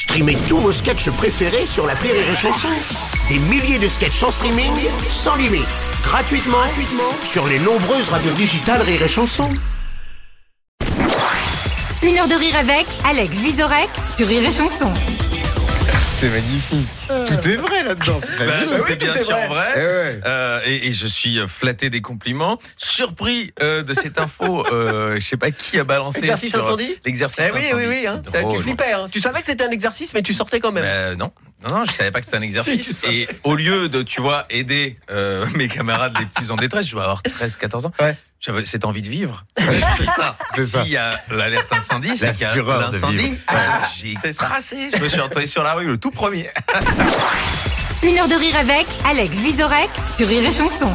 Streamez tous vos sketchs préférés sur la Rire et Chanson. Des milliers de sketchs en streaming, sans limite, gratuitement, gratuitement sur les nombreuses radios digitales Rire et Chanson. Une heure de rire avec Alex Visorek sur Rire et Chanson. C'est magnifique. Tout est vrai là-dedans. C'est très Bah, est bien sûr vrai. Eh ouais. Euh, et, et je suis flatté des compliments, surpris euh, de cette info. Euh, je sais pas qui a balancé. Exercice sur- incendie L'exercice Eh oui, oui, incendie. oui. hein. Tu flippais. hein. Tu savais que c'était un exercice, mais tu sortais quand même. Euh, non. Non, non, je savais pas que c'était un exercice. et au lieu de, tu vois, aider euh, mes camarades les plus en détresse, je dois avoir 13, 14 ans. Ouais. J'avais cette envie de vivre. C'est ça. S'il y a l'alerte incendie, c'est qu'il y a fureur de l'incendie. vivre. Ah, J'ai tracé. Je me suis retrouvé sur la rue le tout premier. Une heure de rire avec Alex Visorek sur Rire et Chanson.